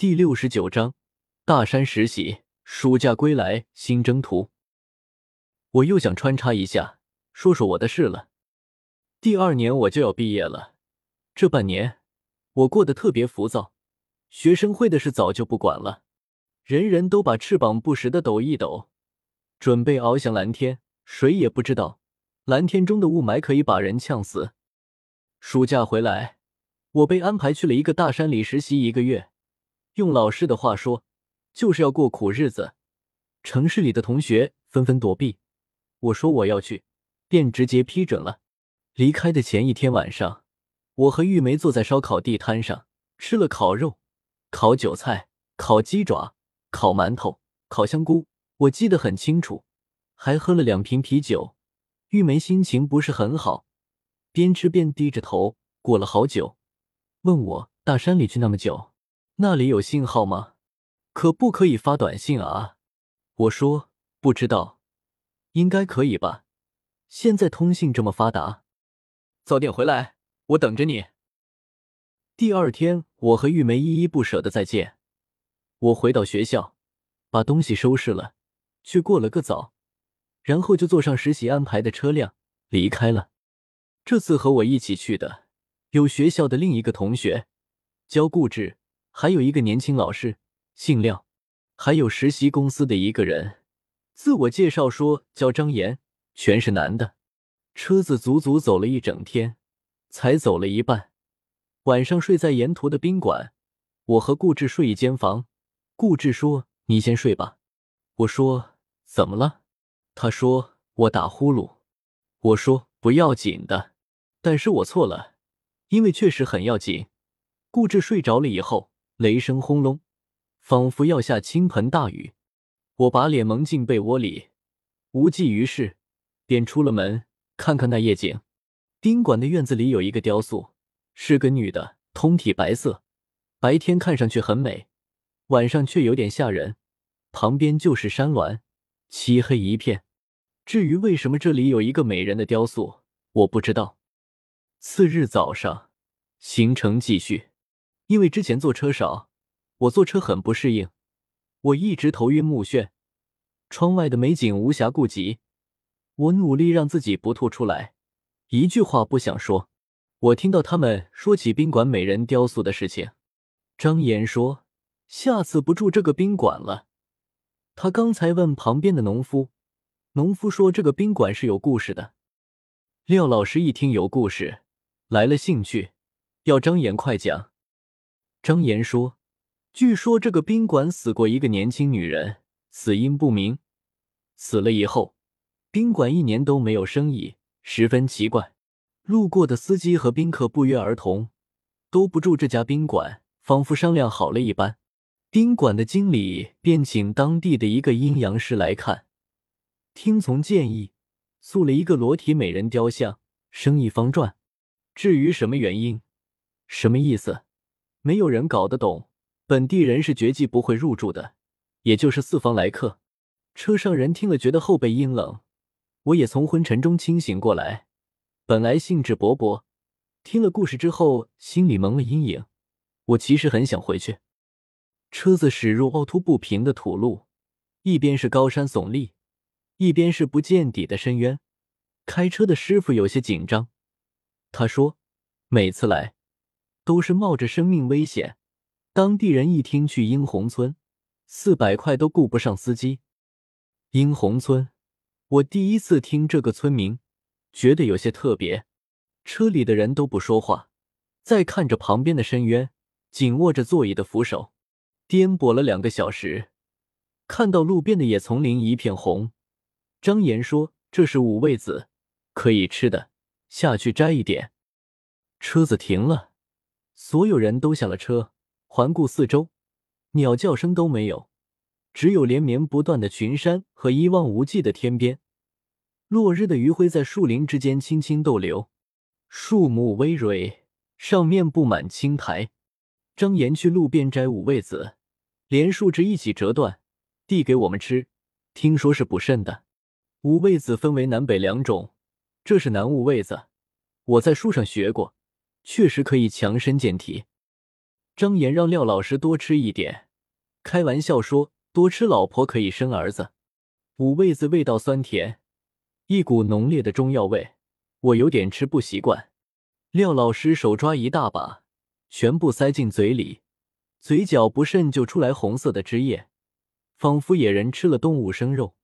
第六十九章大山实习，暑假归来新征途。我又想穿插一下，说说我的事了。第二年我就要毕业了，这半年我过得特别浮躁。学生会的事早就不管了，人人都把翅膀不时的抖一抖，准备翱翔蓝天。谁也不知道，蓝天中的雾霾可以把人呛死。暑假回来，我被安排去了一个大山里实习一个月，用老师的话说，就是要过苦日子。城市里的同学纷纷躲避，我说我要去，便直接批准了。离开的前一天晚上，我和玉梅坐在烧烤地摊上，吃了烤肉。烤韭菜、烤鸡爪、烤馒头、烤香菇，我记得很清楚。还喝了两瓶啤酒。玉梅心情不是很好，边吃边低着头。过了好久，问我大山里去那么久，那里有信号吗？可不可以发短信啊？我说不知道，应该可以吧。现在通信这么发达。早点回来，我等着你。第二天，我和玉梅依依不舍的再见。我回到学校，把东西收拾了，去过了个早，然后就坐上实习安排的车辆离开了。这次和我一起去的有学校的另一个同学，教顾志，还有一个年轻老师，姓廖，还有实习公司的一个人，自我介绍说叫张岩，全是男的。车子足足走了一整天，才走了一半。晚上睡在沿途的宾馆，我和顾志睡一间房。顾志说：“你先睡吧。”我说：“怎么了？”他说：“我打呼噜。”我说：“不要紧的。”但是我错了，因为确实很要紧。顾志睡着了以后，雷声轰隆，仿佛要下倾盆大雨。我把脸蒙进被窝里，无济于事，便出了门看看那夜景。宾馆的院子里有一个雕塑。是个女的，通体白色，白天看上去很美，晚上却有点吓人。旁边就是山峦，漆黑一片。至于为什么这里有一个美人的雕塑，我不知道。次日早上，行程继续。因为之前坐车少，我坐车很不适应，我一直头晕目眩。窗外的美景无暇顾及，我努力让自己不吐出来，一句话不想说。我听到他们说起宾馆美人雕塑的事情。张岩说：“下次不住这个宾馆了。”他刚才问旁边的农夫，农夫说这个宾馆是有故事的。廖老师一听有故事，来了兴趣，要张岩快讲。张岩说：“据说这个宾馆死过一个年轻女人，死因不明。死了以后，宾馆一年都没有生意，十分奇怪。”路过的司机和宾客不约而同都不住这家宾馆，仿佛商量好了一般。宾馆的经理便请当地的一个阴阳师来看，听从建议，塑了一个裸体美人雕像，生意方赚。至于什么原因、什么意思，没有人搞得懂。本地人是绝技不会入住的，也就是四方来客。车上人听了觉得后背阴冷，我也从昏沉中清醒过来。本来兴致勃勃，听了故事之后，心里蒙了阴影。我其实很想回去。车子驶入凹凸不平的土路，一边是高山耸立，一边是不见底的深渊。开车的师傅有些紧张，他说：“每次来都是冒着生命危险。”当地人一听去英红村，四百块都顾不上司机。英红村，我第一次听这个村名。觉得有些特别，车里的人都不说话，在看着旁边的深渊，紧握着座椅的扶手，颠簸了两个小时，看到路边的野丛林一片红。张岩说：“这是五味子，可以吃的，下去摘一点。”车子停了，所有人都下了车，环顾四周，鸟叫声都没有，只有连绵不断的群山和一望无际的天边。落日的余晖在树林之间轻轻逗留，树木葳蕤，上面布满青苔。张岩去路边摘五味子，连树枝一起折断，递给我们吃。听说是补肾的。五味子分为南北两种，这是南五味子，我在书上学过，确实可以强身健体。张岩让廖老师多吃一点，开玩笑说多吃老婆可以生儿子。五味子味道酸甜，一股浓烈的中药味，我有点吃不习惯。廖老师手抓一大把，全部塞进嘴里，嘴角不慎就出来红色的汁液，仿佛野人吃了动物生肉。